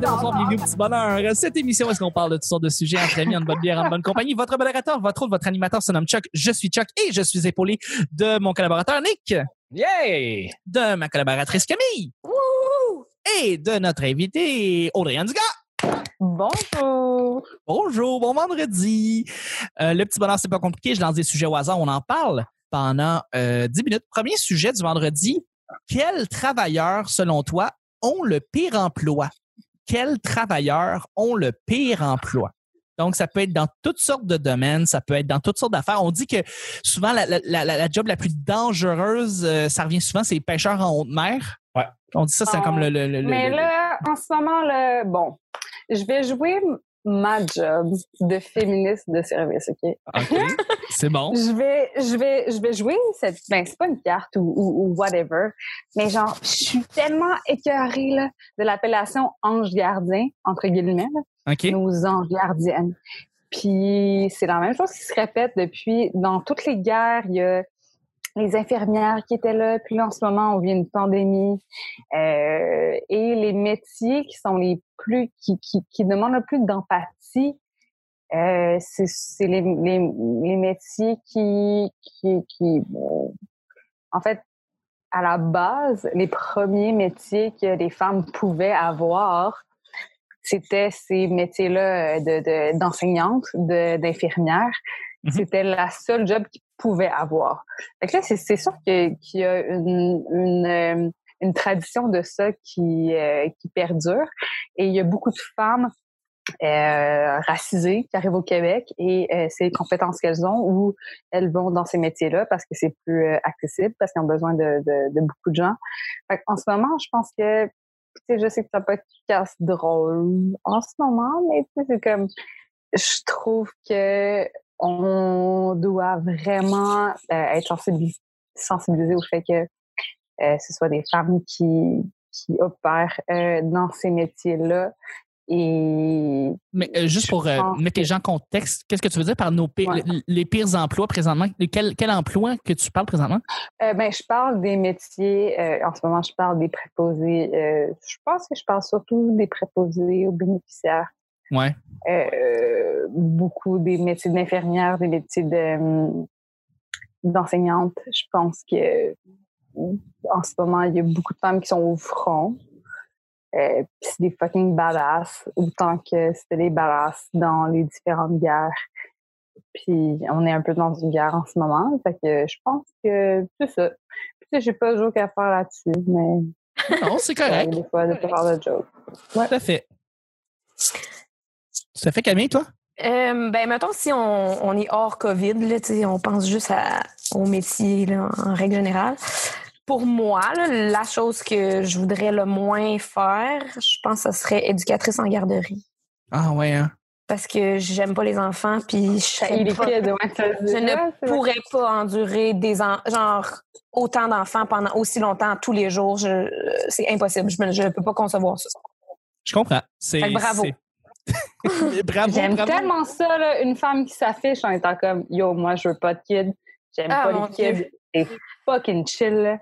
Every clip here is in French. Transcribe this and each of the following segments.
matin, bonsoir, bienvenue au petit bonheur. Cette émission, est-ce qu'on parle de toutes sortes de sujets entre amis, en bonne bière, en bonne compagnie? Votre modérateur, votre autre, votre animateur se nomme Chuck. Je suis Chuck et je suis épaulé de mon collaborateur Nick, Yay! de ma collaboratrice Camille et de notre invité Audrey Dugas. Bonjour. Bonjour, bon vendredi. Euh, le petit bonheur, c'est pas compliqué. Je lance des sujets au hasard. On en parle pendant euh, 10 minutes. Premier sujet du vendredi. Quels travailleurs, selon toi, ont le pire emploi? Quels travailleurs ont le pire emploi? Donc, ça peut être dans toutes sortes de domaines, ça peut être dans toutes sortes d'affaires. On dit que souvent, la, la, la, la job la plus dangereuse, euh, ça revient souvent, c'est les pêcheurs en haute mer. Ouais. On dit ça, c'est comme le... le- le- Mais le- là, en ce moment, là, bon, je vais jouer ma job de féministe de service, OK? OK, c'est bon. Je vais, je vais, je vais jouer cette, ben, c'est pas une carte ou, ou, ou whatever, mais genre, je suis tellement écœurée, là, de l'appellation ange gardien, entre guillemets, là, nos anges gardiennes. Puis c'est la même chose qui se répète depuis dans toutes les guerres. Il y a les infirmières qui étaient là, puis là en ce moment on vit une pandémie Euh, et les métiers qui sont les plus qui qui, qui demandent le plus d'empathie. Euh, c'est les, les, les métiers qui qui qui bon, en fait à la base les premiers métiers que les femmes pouvaient avoir c'était ces métiers-là euh, de, de, Mhm. C'était la seule job qu'ils pouvaient avoir. Fait là, c'est, c'est sûr qu'il y a une, une, euh, une tradition de ça qui, euh, qui perdure. Et il y a beaucoup de femmes euh, racisées qui arrivent au Québec et euh, c'est les compétences qu'elles ont où elles vont dans ces métiers-là parce que c'est plus euh, accessible, parce qu'ils ont besoin de, de, de beaucoup de gens. Fait en ce moment, je pense que je sais que ça peut être casse drôle en ce moment, mais c'est comme, je trouve que on doit vraiment euh, être sensibilisé, au fait que euh, ce soit des femmes qui, qui opèrent euh, dans ces métiers-là. Et Mais euh, juste pour euh, mettre les gens en contexte, qu'est-ce que tu veux dire par nos pires, Ouais. les, les pires emplois présentement? Quel, quel emploi que tu parles présentement? euh, ben, je parle des métiers, en ce moment, je parle des préposés. je pense que je parle surtout des préposés aux bénéficiaires. Ouais. euh, beaucoup des métiers d'infirmière, des métiers de, hum, d'enseignante. Je pense que en ce moment, il y a beaucoup de femmes qui sont au front. Euh, puis c'est des fucking badass, autant que c'était des badass dans les différentes guerres. Puis on est un peu dans une guerre en ce moment. Fait que je pense que c'est ça. Puis sais, j'ai pas de joke à faire là-dessus, mais Non, c'est ça correct. des fois de faire de joke. Tout à fait. À fait, Camille, toi? Euh, ben, mettons, si on, on est hors COVID, là, tu sais, on pense juste à, au métier là, en règle générale. Pour moi, là, la chose que je voudrais le moins faire, je pense que ce serait éducatrice en garderie. Ah ouais, hein? Parce que j'aime pas les enfants, puis je, pas- kids, ouais, ça je ne pourrais pas endurer des en- genre autant d'enfants pendant aussi longtemps tous les jours. C'est impossible. Je ne peux pas concevoir ça. Je comprends. C'est, bravo. J'aime bravo. tellement ça, là, une femme qui s'affiche en étant comme Yo, moi, je veux pas de kid. J'aime Ah, pas mon les kids. C'est fucking chill, là.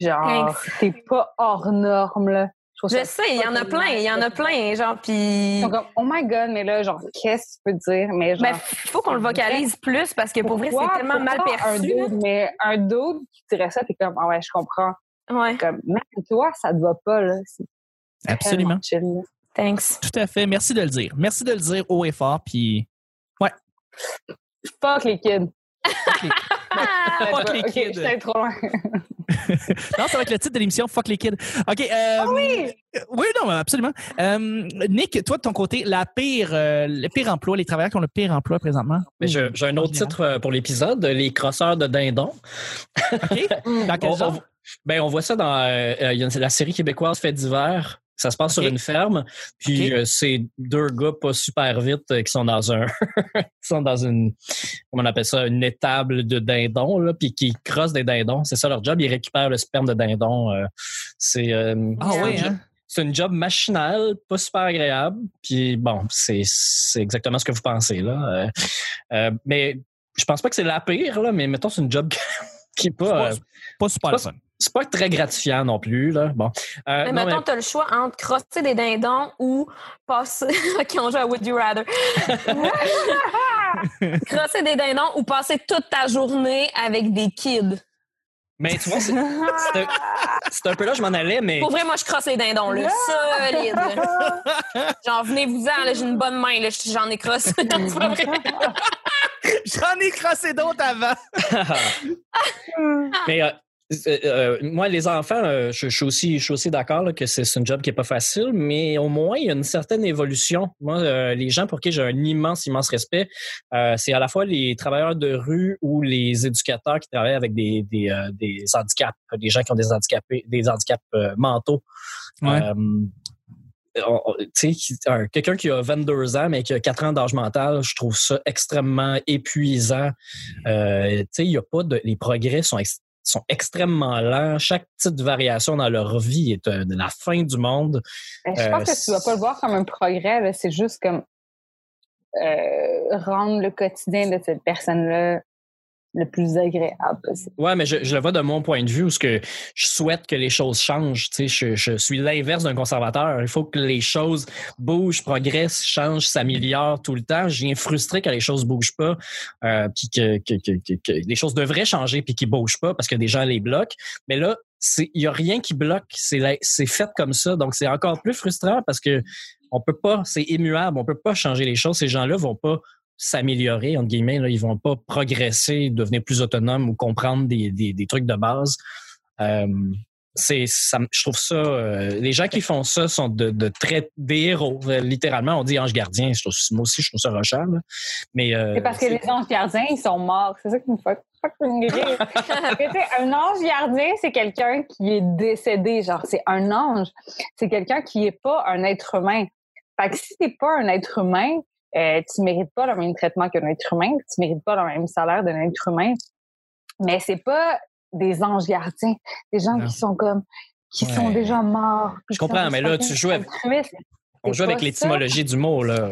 Genre, Thanks. t'es pas hors norme, là. Je sais, il y en a plein, il y en a plein, genre, puis... Ils sont comme, oh my god, mais là, genre, qu'est-ce que tu peux dire? Mais genre, Ben, faut qu'on le vocalise plus parce que pour vrai, c'est tellement mal pourquoi Un perçu. là. dude, mais un dude qui dirait ça, t'es comme, ah ouais, je comprends. Ouais, Comme, même toi, ça te va pas, là. C'est Absolument. tellement chill, là. Thanks. Tout à fait. Merci de le dire. Merci de le dire haut et fort. Puis, Fuck les kids. Fuck les kids. j'étais trop loin. non, ça va être le titre de l'émission. Fuck les kids. OK. euh, oui! Oui, non, absolument. Euh, Nick, toi, de ton côté, la pire, euh, le pire emploi, les travailleurs qui ont le pire emploi présentement? Mais j'ai j'ai un autre titre pour l'épisode, Les crosseurs de dindons. OK. Dans quel On, genre? on- ben, on voit ça dans euh, euh, la série québécoise Fait d'hiver. Ça se passe sur une ferme. Puis Ok. euh, c'est deux gars pas super vite euh, qui sont dans un qui sont dans une comment on appelle ça une étable de dindons là puis qui crossent des dindons. C'est ça leur job, ils récupèrent le sperme de dindon. euh, c'est euh, Ah c'est oui, un job- hein? c'est une job machinale, pas super agréable. Puis bon, c'est c'est exactement ce que vous pensez là. Euh, euh, mais je pense pas que c'est la pire là, mais mettons c'est une job qui est pas, euh, Pas super pas- fun. C'est pas très gratifiant non plus. Là. Bon. Euh, Mais non, mettons, tu as le choix entre crosser des dindons ou passer. ok, on joue à Would You Rather. crosser des dindons ou passer toute ta journée avec des kids. mais tu vois, c'est un, un peu là je m'en allais, mais Pour vrai, moi, je crosse les dindons, là. Solide. Genre, venez-vous-en, là, j'ai une bonne main, là. J'en ai crossé. J'en ai crossé d'autres avant. Mais euh, euh, euh, moi, les enfants, euh, je, je suis aussi, je suis aussi d'accord que c'est un job qui est pas facile, mais au moins, il y a une certaine évolution. Moi, euh, les gens pour qui j'ai un immense, immense respect, c'est à la fois les travailleurs de rue ou les éducateurs qui travaillent avec des, des, des handicaps, des gens qui ont des handicapés, des handicaps mentaux. Ouais. Quelqu'un qui a 22 ans mais qui a 4 ans d'âge mental, je trouve ça extrêmement épuisant. Tu sais, il y a pas de, les progrès sont, ex- sont extrêmement lents. Chaque petite variation dans leur vie est euh, de la fin du monde. Ben, je Euh, pense que tu dois pas le voir comme un progrès, c'est juste comme euh, rendre le quotidien de cette personne-là le plus agréable possible. Ouais, mais je, le vois de mon point de vue où ce que je souhaite que les choses changent. Tu sais, je, suis l'inverse d'un conservateur. Il faut que les choses bougent, progressent, changent, s'améliorent tout le temps. Je viens frustré quand les choses bougent pas, euh, puis que, que, que, que- que les choses devraient changer puis qu'ils bougent pas parce que des gens les bloquent. Mais là, il y a rien qui bloque. C'est fait comme ça, donc c'est encore plus frustrant parce que on peut pas, c'est immuable, on peut pas changer les choses. Ces gens-là vont pas s'améliorer, entre guillemets. Là. Ils vont pas progresser, devenir plus autonomes ou comprendre des, des, des trucs de base. Euh, c'est, ça, je trouve ça. euh, les gens qui font ça sont de, de très des héros. Euh, littéralement, on dit ange gardien. Je trouve, moi aussi, je trouve ça rochant. là. Mais euh, C'est parce que les anges gardiens, ils sont morts. C'est ça qui me fait un ange gardien, c'est quelqu'un qui est décédé. Genre, c'est un ange. C'est quelqu'un qui est pas un être humain. Fait que si t'es pas un être humain, euh, tu mérites pas le même traitement qu'un être humain. Tu mérites pas le même salaire d'un être humain. Mais c'est pas des anges gardiens. Des gens Non. qui sont comme, qui Ouais. sont déjà morts. Je comprends, mais là, tu joues avec- on joue avec l'étymologie du mot. Là.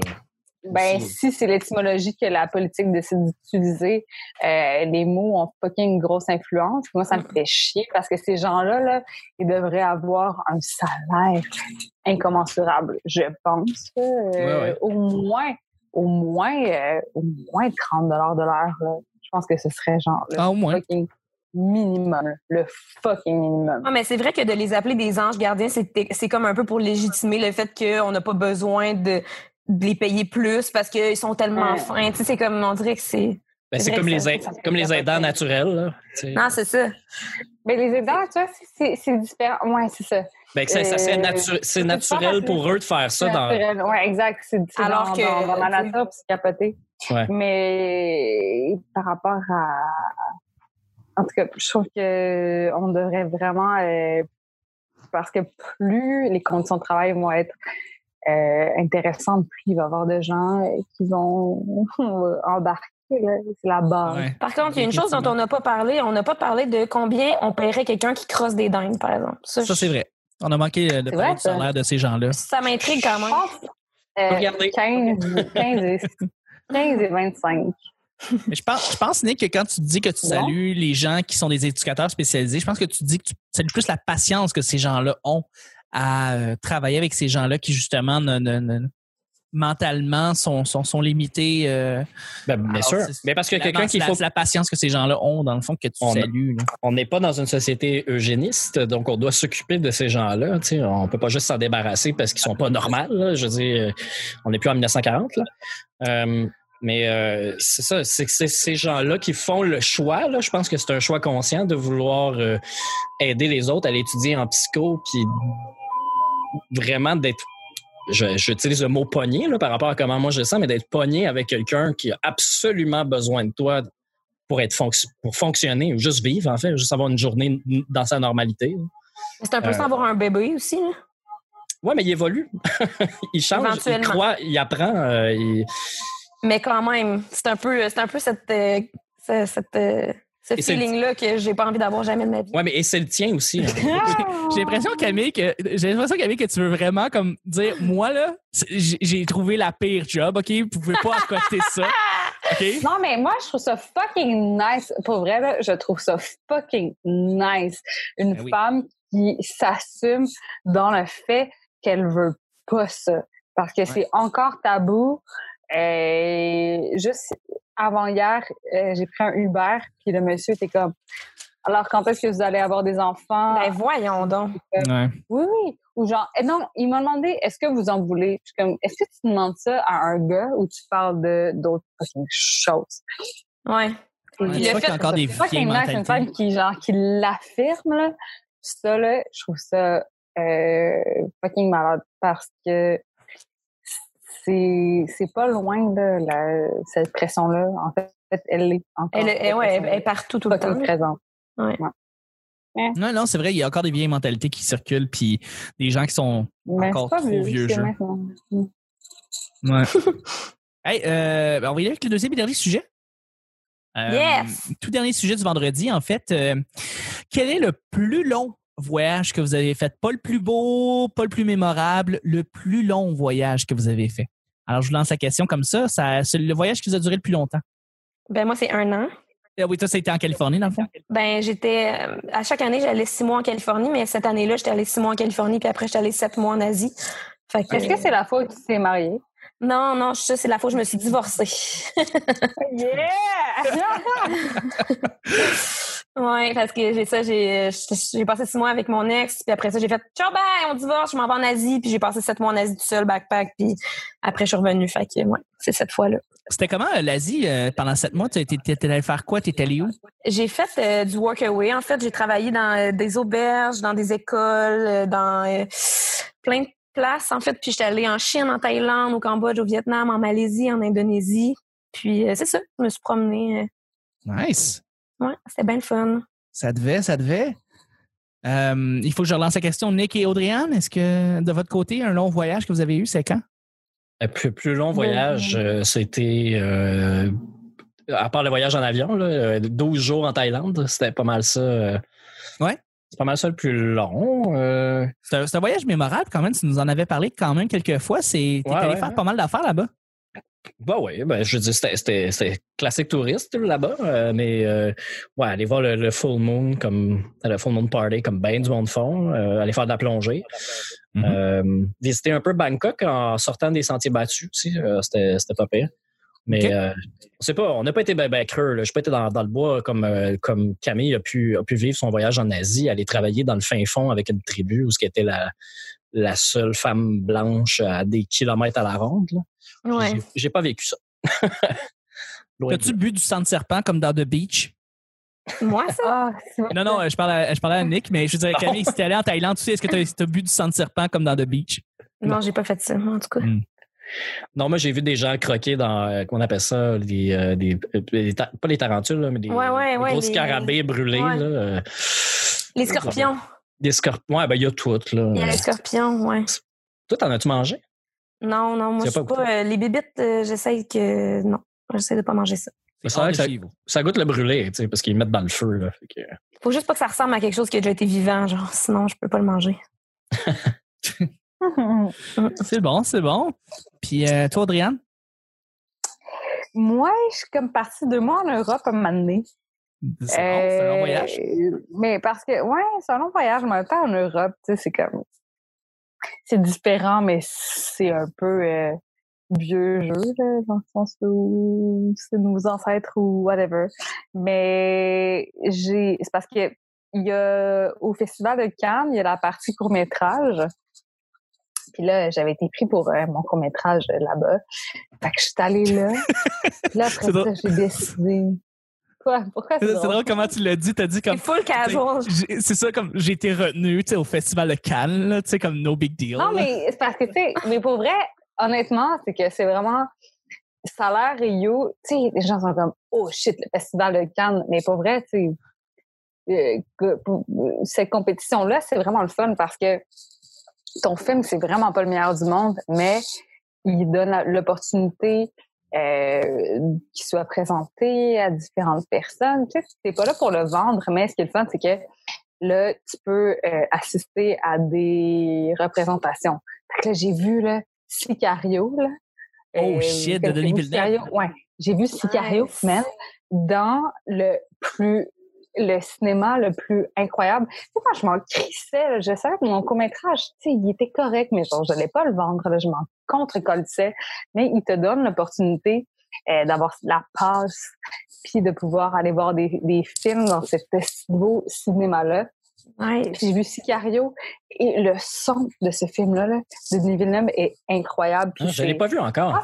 Ben, si c'est l'étymologie que la politique décide d'utiliser, euh, les mots ont fucking une grosse influence. Moi, ça me fait chier parce que ces gens-là, là, ils devraient avoir un salaire incommensurable, je pense. euh, Ouais, ouais. Au moins, au moins, euh, au moins 30 dollars de l'heure. Je pense que ce serait genre le Ah, au moins. fucking minimum, le fucking minimum. Ah, mais c'est vrai que de les appeler des anges gardiens, c'est c'est comme un peu pour légitimer le fait qu'on n'a pas besoin de, de les payer plus parce qu'ils sont tellement Ouais. fins. Tu sais, c'est comme, on dirait que c'est... Ben, C'est comme les, ça- comme les aidants naturels. Là. Non, c'est ça. Mais les aidants, tu vois, c'est- différent. Ouais, c'est ça. Ben, Euh, natu- c'est naturel pour eux de faire ça. Dans... naturel. Ouais, exact. C'est Alors dans, que, dans, dans la sais- nature, puis c'est capoté. Ouais. Mais par rapport à... En tout cas, je trouve que on devrait vraiment... euh, parce que plus les conditions de travail vont être euh, intéressantes, plus il va y avoir de gens euh, qui vont embarquer. C'est la base. Ouais. Par contre, il y a une chose dont on n'a pas parlé. On n'a pas parlé de combien on paierait quelqu'un qui crosse des dingues, par exemple. Ça, Ça, c'est vrai. On a manqué euh, de C'est parler vrai, du ça. salaire de ces gens-là. Ça m'intrigue quand Je même. pense euh, Regardez. 15, 15, et, 15 et 25. Mais je pense, je pense, Nick, que quand tu dis que tu Non. salues les gens qui sont des éducateurs spécialisés, je pense que tu dis que tu salues plus la patience que ces gens-là ont à euh, travailler avec ces gens-là qui, justement, ne, ne- ne- mentalement sont, sont, sont limités. euh, Ben, bien alors, sûr. Mais parce que quelqu'un la, faut la patience que ces gens-là ont, dans le fond, que tu On a- salues. là. on n'est pas dans une société eugéniste, donc on doit s'occuper de ces gens-là. On peut pas juste s'en débarrasser parce qu'ils sont pas normaux. là. Je veux dire, euh, on n'est plus en 1940. Là. Euh, mais euh, c'est ça, c'est ces gens-là qui font le choix. Là. Je pense que c'est un choix conscient de vouloir aider les autres à l'étudier en psycho, puis vraiment d'être j'utilise le mot pogné là, par rapport à comment moi je le sens, mais d'être pogné avec quelqu'un qui a absolument besoin de toi pour être fonc- pour fonctionner ou juste vivre, en fait, juste avoir une journée dans sa normalité. C'est un peu Euh, sans avoir un bébé aussi. là. Ouais, mais il évolue. il change, il croit, il apprend. euh, il- Mais quand même, c'est un peu, c'est un peu cette, euh, ce- cette, euh, ce Et feeling-là que j'ai pas envie d'avoir jamais de ma vie. Ouais, mais et c'est le tien aussi. hein. J'ai l'impression, Camille, que j'ai l'impression, Camille, que tu veux vraiment comme dire, moi là, j'ai trouvé la pire job, ok, vous pouvez pas accoter ça. OK? Non, mais moi, je trouve ça fucking nice. Pour vrai, là, je trouve ça fucking nice. Une Ben oui. femme qui s'assume dans le fait qu'elle veut pas ça. Parce que c'est encore tabou. Euh, juste avant hier, euh, j'ai pris un Uber, puis le monsieur était comme Alors, quand est-ce que vous allez avoir des enfants? Ben voyons donc. Ouais. Oui, oui. Ou genre, eh non, il m'a demandé, est-ce que vous en voulez? Je suis comme, est-ce que tu demandes ça à un gars ou tu parles de d'autres fucking choses? Ouais. Puis qu'il y a fait encore des vieilles nice, une mentalités. femme qui, genre, qui l'affirme, là. Ça, là, je trouve ça euh, fucking malade parce que c'est c'est pas loin de la, cette pression-là. En fait, elle est encore. Elle, cette elle- ouais, elle- elle pression-là. est partout tout le temps. présente. Non, non, c'est vrai, il y a encore des vieilles mentalités qui circulent, puis des gens qui sont Mais Encore trop vieux, vieux c'est jeu. maintenant. Ouais. hey, euh, ben, on va y aller avec le deuxième et dernier sujet. Euh, Yes! Tout dernier sujet du vendredi, en fait. euh, quel est le plus long voyage que vous avez fait? Pas le plus beau, pas le plus mémorable, le plus long voyage que vous avez fait? Alors, je vous lance la question comme ça. ça c'est le voyage qui vous a duré le plus longtemps? Ben moi, c'est un an. Ah oui, toi, ça a été en Californie, dans le fond? Ben j'étais euh, à chaque année, j'allais six mois en Californie, mais cette année-là, j'étais allée six mois en Californie, puis après, j'étais allée sept mois en Asie. Fait que, Est-ce que c'est la fois où tu t'es mariée? Non, non, ça, c'est la fois où je me suis divorcée. Yeah! ouais, parce que j'ai ça, j'ai j'ai passé six mois avec mon ex, puis après ça, j'ai fait ciao bye, on divorce, je m'en vais en Asie, puis j'ai passé sept mois en Asie tout seul, backpack, puis après je suis revenue. Fait que ouais, c'est cette fois-là. C'était comment euh, l'Asie euh, pendant sept mois? Tu étais allé faire quoi? Tu étais allé où? J'ai fait euh, du workaway. En fait, j'ai travaillé dans euh, des auberges, dans des écoles, euh, dans plein de places. En fait, puis j'étais allée en Chine, en Thaïlande, au Cambodge, au Vietnam, en Malaisie, en Indonésie. Puis euh, c'est ça, je me suis promenée. euh, Nice. Ouais, c'était bien le fun. Ça devait, ça devait. Euh, il faut que je relance la question. Nick et Audriane, est-ce que de votre côté, un long voyage que vous avez eu, c'est quand? Le plus, plus long voyage, euh, c'était, euh, à part le voyage en avion, là, euh, 12 jours en Thaïlande, c'était pas mal ça. euh, Ouais. C'est pas mal ça le plus long. euh, C'est un, voyage mémorable quand même. Tu nous en avais parlé quand même quelques fois. C'est, t'es Ouais, allé ouais, faire ouais. pas mal d'affaires là-bas. Bah oui, ben, je veux dire, c'était, classique touriste là-bas, euh, mais euh, ouais, aller voir le, le full moon comme le full moon party comme ben du monde fond, euh, aller faire de la plongée. Mhm. Euh, visiter un peu Bangkok en sortant des sentiers battus aussi, euh, c'était, pas pire. Mais Ok. euh, on sait pas, on n'a pas été ben, ben creux. Je n'ai pas été dans, dans le bois comme, euh, comme Camille a pu, a pu vivre son voyage en Asie, aller travailler dans le fin fond avec une tribu où ce qui était la, la seule femme blanche à des kilomètres à la ronde. là. Ouais. J'ai- pas vécu ça. As-tu bu du sang de serpent comme dans The Beach? Moi, ça? Ah, Non, non, je parlais à, je parlais à Nick, mais je dirais, Camille, si t'es allé en Thaïlande, tu sais, est-ce que tu as bu du sang de serpent comme dans The Beach? Non, j'ai pas fait ça, en tout cas. Non, moi, j'ai vu des gens croquer dans, euh, comment on appelle ça, des, euh, des, euh, pas les tarentules, là, mais des, Ouais, ouais, des ouais, gros les- scarabées brûlés. Ouais. Là, euh, Les scorpions. des scorpions. Ouais, ben, il y a tout, là. Il y a les scorpions, ouais. Toi, t'en as-tu mangé? Non, non, moi, je pas pas. euh, les bébites, euh, j'essaye que. Non, j'essaie de pas manger ça. Que de ça, ça goûte le brûlé, tu sais, parce qu'ils le mettent dans le feu, là. Fait que- Faut juste pas que ça ressemble à quelque chose qui a déjà été vivant, genre, sinon je peux pas le manger. C'est bon, c'est bon. Puis euh, toi, Audriane? Moi, je suis comme partie deux mois en Europe un moment donné. C'est bon, c'est un long voyage. Euh, Mais parce que, ouais, c'est un long voyage, mais en même temps, en Europe, tu sais, c'est comme. C'est différent, mais c'est un peu euh, vieux jeu, là, dans le sens où c'est nos ancêtres ou whatever. Mais j'ai. C'est parce que il y a au Festival de Cannes, il y a la partie court-métrage. Puis là, j'avais été pris pour euh, mon court-métrage euh, là-bas. Fait que je suis allée là. Puis là, après ça, j'ai décidé. Quoi? Pourquoi c'est drôle? drôle? comment tu l'as dit. T'as dit comme. C'est full casual. J'ai- C'est ça, comme j'ai été retenu tu sais, au festival de Cannes, tu sais, comme no big deal. Non, là. mais c'est parce que, tu sais, mais pour vrai, honnêtement, c'est que c'est vraiment. Ça a l'air Rio. Tu sais, les gens sont comme, oh shit, le festival de Cannes. Mais pour vrai, tu sais, euh, euh, cette compétition-là, c'est vraiment le fun parce que ton film, c'est vraiment pas le meilleur du monde, mais il donne l'opportunité euh, qu'il soit présenté à différentes personnes. Tu sais, t'es pas là pour le vendre, mais ce qui est le fun, c'est que là, tu peux euh, assister à des représentations. Fait que là, j'ai vu, là, Sicario, là. Oh, shit, de Denis Villeneuve. Sicario? Ouais. J'ai vu Sicario, Nice. man, dans le plus le cinéma le plus incroyable. Tu sais, je m'en crissais. Je savais que mon court-métrage, tu sais, il était correct, mais genre, je n'allais pas le vendre. Là, je m'en contre-colissais. Mais il te donne l'opportunité euh, d'avoir la passe, puis de pouvoir aller voir des, des films dans cet beau cinéma-là. Puis j'ai vu Sicario et le son de ce film-là, là, de Denis Villeneuve, est incroyable. Puis Ah, je ne l'ai pas vu encore. ah,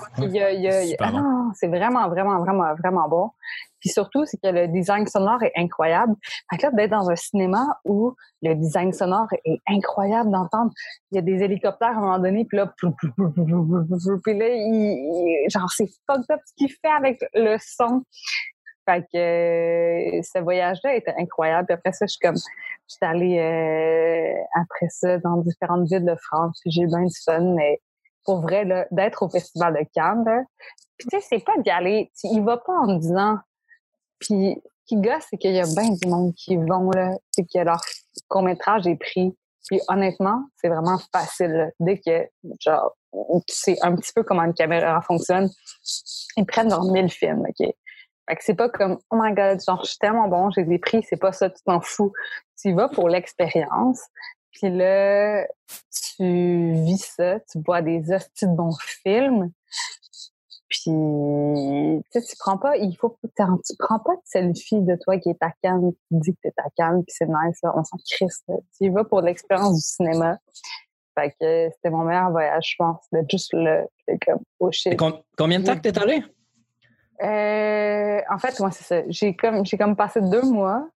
ah bon. c'est vraiment, vraiment, vraiment, vraiment bon. Puis surtout, c'est que le design sonore est incroyable. Fait que là, d'être dans un cinéma où le design sonore est incroyable d'entendre. Il y a des hélicoptères à un moment donné, puis là, puis là, il- il- genre, c'est fucked up ce qu'il fait avec le son. Fait que euh, ce voyage-là était incroyable. Puis après ça, je suis comme, je suis allée euh, après ça dans différentes villes de France. J'ai eu bien du fun, mais pour vrai, d'être au Festival de Cannes, là, puis tu sais, c'est pas d'y aller, tu y vas pas en disant, puis qui gosse, c'est qu'il y a bien du monde qui vont, là, que leur court-métrage est pris. Puis honnêtement, c'est vraiment facile. Dès que, genre, tu sais un petit peu comment une caméra fonctionne, ils prennent genre 1000 films, OK? Fait que c'est pas comme, oh my god, genre, je suis tellement bon, j'ai des prix, c'est pas ça, tu t'en fous. Tu y vas pour l'expérience. Puis là, tu vis ça, tu vois des hosties de bons films. Puis, tu sais, tu prends pas, il faut, tu prends pas de selfie de toi qui est à Cannes, qui dit que t'es à Cannes, puis c'est nice, là, on s'en crisse. Tu y vas pour l'expérience du cinéma. Fait que c'était mon meilleur voyage, je pense, d'être juste là, comme, oh shit. Combien de temps que tu es allé? Euh, en fait, moi, c'est ça. J'ai comme, j'ai comme passé deux mois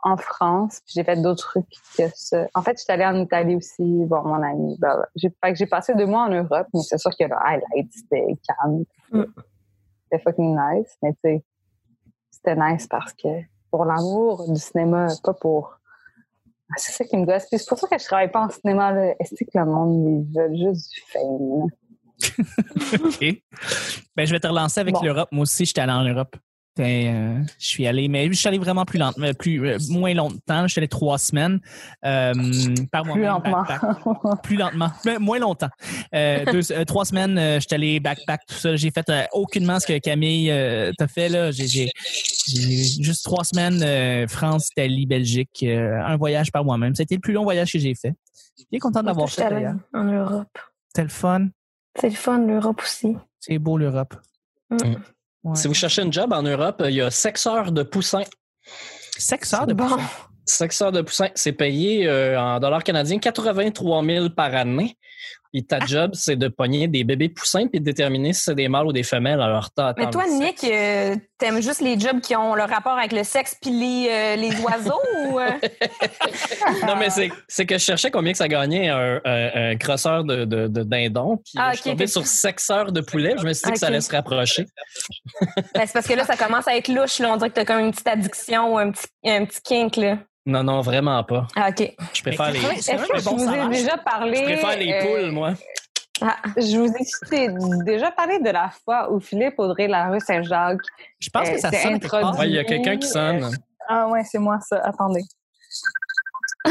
en France, puis j'ai fait d'autres trucs que ça. En fait, j'étais allée en Italie aussi, voir mon ami. Bah. J'ai, fait que j'ai passé deux mois en Europe, mais c'est sûr que le highlight, c'était Cannes. Mm. C'était fucking nice, mais tu sais, c'était nice parce que pour l'amour du cinéma, pas pour. Ah, C'est ça qui me gosse. Puis c'est pour ça que je travaille pas en cinéma. Là. Est-ce que le monde, ils veulent juste du fame? OK. Ben, je vais te relancer avec Bon. l'Europe. Moi aussi, j'étais allé en Europe. Euh, je suis allé, mais je suis allé vraiment plus lentement, plus, euh, moins longtemps. Je suis allé trois semaines euh, par Plus lentement. backpack. plus lentement, mais moins longtemps. Euh, deux- euh, trois semaines, euh, je suis allé backpack, tout ça. J'ai fait euh, aucunement ce que Camille euh, t'a fait là. J'ai, juste trois semaines euh, France, Italie, Belgique, euh, un voyage par moi-même. C'était le plus long voyage que j'ai fait. Bien content de l'avoir fait en Europe. C'était le fun. C'est le fun, l'Europe aussi. C'est beau l'Europe. Mm. Ouais. Si vous cherchez un job en Europe, il y a sexeur de poussin. Sexeur de Bon. poussin. Sexeur de poussin, c'est payé euh, en dollars canadiens 83 000 par année. Et ta job, c'est de pogner des bébés poussins puis de déterminer si c'est des mâles ou des femelles à leur temps. Mais toi, Nick, euh, t'aimes juste les jobs qui ont le rapport avec le sexe puis les, euh, les oiseaux ou... euh? Non, mais c'est, que je cherchais combien que ça gagnait un, un, un crosseur de, de, de dindon. Puis Ah, je suis tombé sur sexeur de poulet. Je me suis dit que ça allait se rapprocher. Ben, c'est parce que là, ça commence à être louche. Là. On dirait que t'as comme une petite addiction ou un petit, un petit kink. Là. Non, non, vraiment pas. Ah, OK. Je préfère les, je Est-ce que je vous ai déjà parlé? préfère les euh, poules, moi. Ah, Je vous ai déjà parlé de la fois où Philippe Audrey, la rue Saint-Jacques. Je pense que Euh, ça c'est sonne. Ouais, il y a quelqu'un qui sonne. Ah ouais, c'est moi ça. Attendez.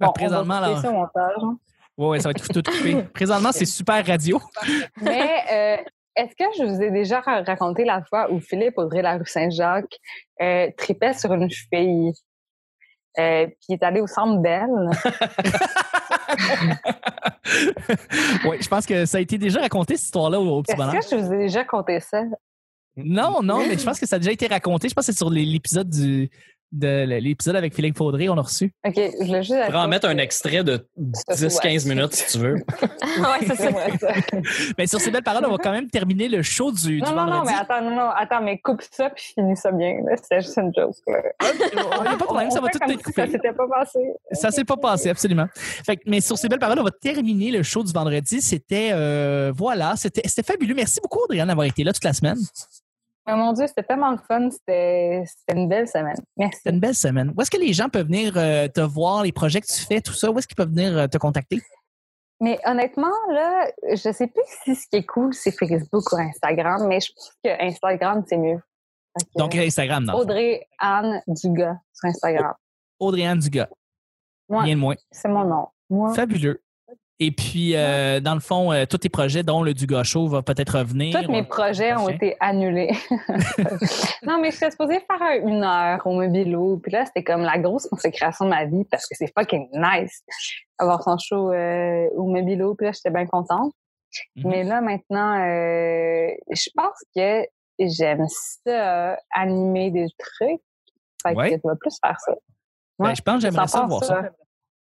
Ben, Bon, présentement, on va couper là. ça au montage. hein. Ouais, ouais, ça va être tout, coupé. Présentement, c'est super radio. Mais euh, est-ce que je vous ai déjà ra- raconté la fois où Philippe Audrey, la rue Saint-Jacques, euh, tripait sur une fille? Euh, puis il est allé au centre belle. Oui, je pense que ça a été déjà raconté, cette histoire-là, au, au petit Est-ce bonheur. que je vous ai déjà conté ça? Non, non, mais je pense que ça a déjà été raconté. Je pense que c'est sur l'épisode du de l'épisode avec Philippe Faudré, on l'a reçu. OK, je voulais juste... Je pourrais en mettre un extrait de 10-15 minutes si tu veux. ouais, c'est ça. Mais sur ces belles paroles, on va quand même terminer le show du, du Non, non, non, vendredi. mais attends, non, non, attends, mais coupe ça puis finis ça bien. C'était juste une joke. là. Il n'y a pas de problème, ça On va tout être si Ça coupé. s'était pas passé. Ça s'est pas passé, absolument. Fait que- mais sur ces belles paroles, on va terminer le show du vendredi. C'était, euh, voilà, c'était c'était fabuleux. Merci beaucoup, Adrienne, d'avoir été là toute la semaine. Mais mon Dieu, c'était tellement le fun. C'était une belle semaine. Merci. C'était une belle semaine. Où est-ce que les gens peuvent venir euh, te voir, les projets que tu fais, tout ça? Où est-ce qu'ils peuvent venir euh, te contacter? Mais honnêtement, là, je sais plus si ce qui est cool, c'est Facebook ou Instagram, mais je pense que Instagram, c'est mieux. Donc, Instagram, non. Audrey Anne Dugas sur Instagram. Audrey-Anne Dugas. Moi, Rien de moins. c'est mon nom. Moi, Fabuleux. Et puis, euh, dans le fond, euh, tous tes projets, dont le du Show, va peut-être revenir. Tous mes projets ont été annulés. non, mais je suis supposée faire un- une heure au Mobilo. Puis là, c'était comme la grosse consécration de ma vie parce que c'est fucking nice avoir son show euh, au Mobilo. Puis là, j'étais bien contente. Mhm. Mais là, maintenant, je pense que j'aime ça, animer des trucs. Fait Ouais. que je vais plus faire ça. Ben, je pense que j'aimerais Ça voir ça. ça?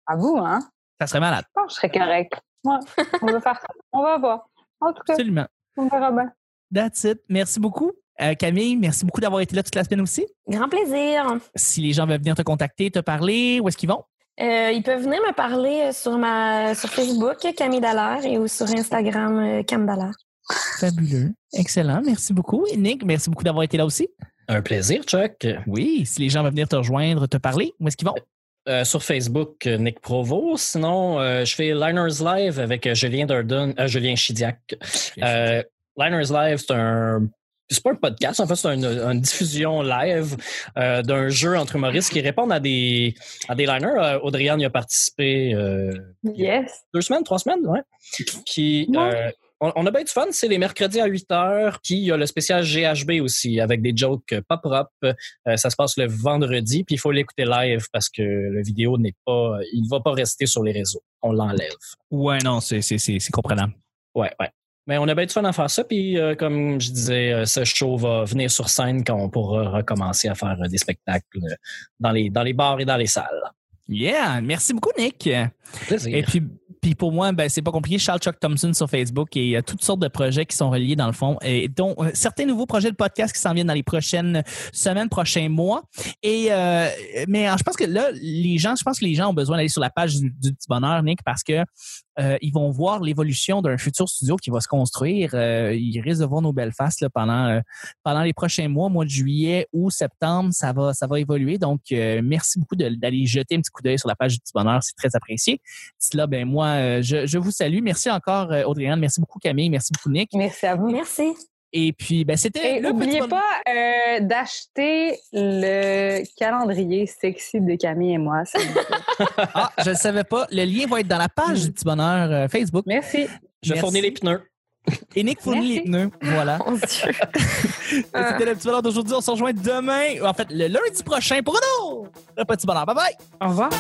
À vous, hein? Ça serait malade. Je pense que je serais correct. Ouais, on va faire ça. On va voir. En tout cas, Absolument. on verra bien. That's it. Merci beaucoup. Euh, Camille, merci beaucoup d'avoir été là toute la semaine aussi. Grand plaisir. Si les gens veulent venir te contacter, te parler, où est-ce qu'ils vont? Euh, ils peuvent venir me parler euh, sur ma sur Facebook, Camille Dallaire, et ou sur Instagram, Cam Dallaire. Fabuleux. Excellent. Merci beaucoup. Et Nick, merci beaucoup d'avoir été là aussi. Un plaisir, Chuck. Oui, si les gens veulent venir te rejoindre, te parler, où est-ce qu'ils vont? Euh, sur Facebook, euh, Nick Provo. Sinon, euh, je fais Liners Live avec Julien euh, Julien Chidiac. Liners Live, c'est un. C'est pas un podcast, en fait, c'est une, une diffusion live d'un jeu entre humoristes qui répondent à des, à des liners. Audriane y a participé Yes. deux semaines, trois semaines, ouais. Puis, Ouais. On, on a bien du fun. C'est les mercredis à 8 heures. Puis, il y a le spécial GHB aussi avec des jokes pas propres. Euh, ça se passe le vendredi. Puis, il faut l'écouter live parce que la vidéo n'est pas, il va pas rester sur les réseaux. On l'enlève. Ouais, non, c'est c'est- c'est- c'est comprenable. Ouais, ouais. Mais on a bien du fun à faire ça. Puis, euh, comme je disais, euh, ce show va venir sur scène quand on pourra recommencer à faire euh, des spectacles dans les, dans les bars et dans les salles. Yeah, merci beaucoup, Nick. Plaisir. Et puis, puis pour moi, ben, c'est pas compliqué. Charles Chuck Thompson sur Facebook et euh, toutes sortes de projets qui sont reliés dans le fond, et dont euh, certains nouveaux projets de podcast qui s'en viennent dans les prochaines semaines, prochains mois. Et euh, mais euh, je pense que là, les gens, je pense que les gens ont besoin d'aller sur la page du, petit bonheur, Nick, parce que euh, ils vont voir l'évolution d'un futur studio qui va se construire. Ils risquent de voir nos belles faces là, pendant pendant les prochains mois, mois de juillet ou septembre, ça va ça va évoluer. Donc merci beaucoup d'aller jeter un petit coup d'œil sur la page du petit bonheur, c'est très apprécié. Là, ben moi, euh, je, je vous salue. Merci encore, euh, Audriane. Merci beaucoup, Camille. Merci beaucoup, Nick. Merci à vous. Merci. Et puis, ben c'était. Et le n'oubliez pas euh, d'acheter le calendrier sexy de Camille et moi. Ah, je ne savais pas. Le lien va être dans la page du petit bonheur euh, Facebook. Merci. je Merci. fournis les pneus. Et Nick fournit Merci. les pneus. Voilà. Mon Dieu. C'était le petit bonheur d'aujourd'hui. On se rejoint demain. En fait, le lundi prochain pour un autre petit bonheur. Bye bye. Au revoir.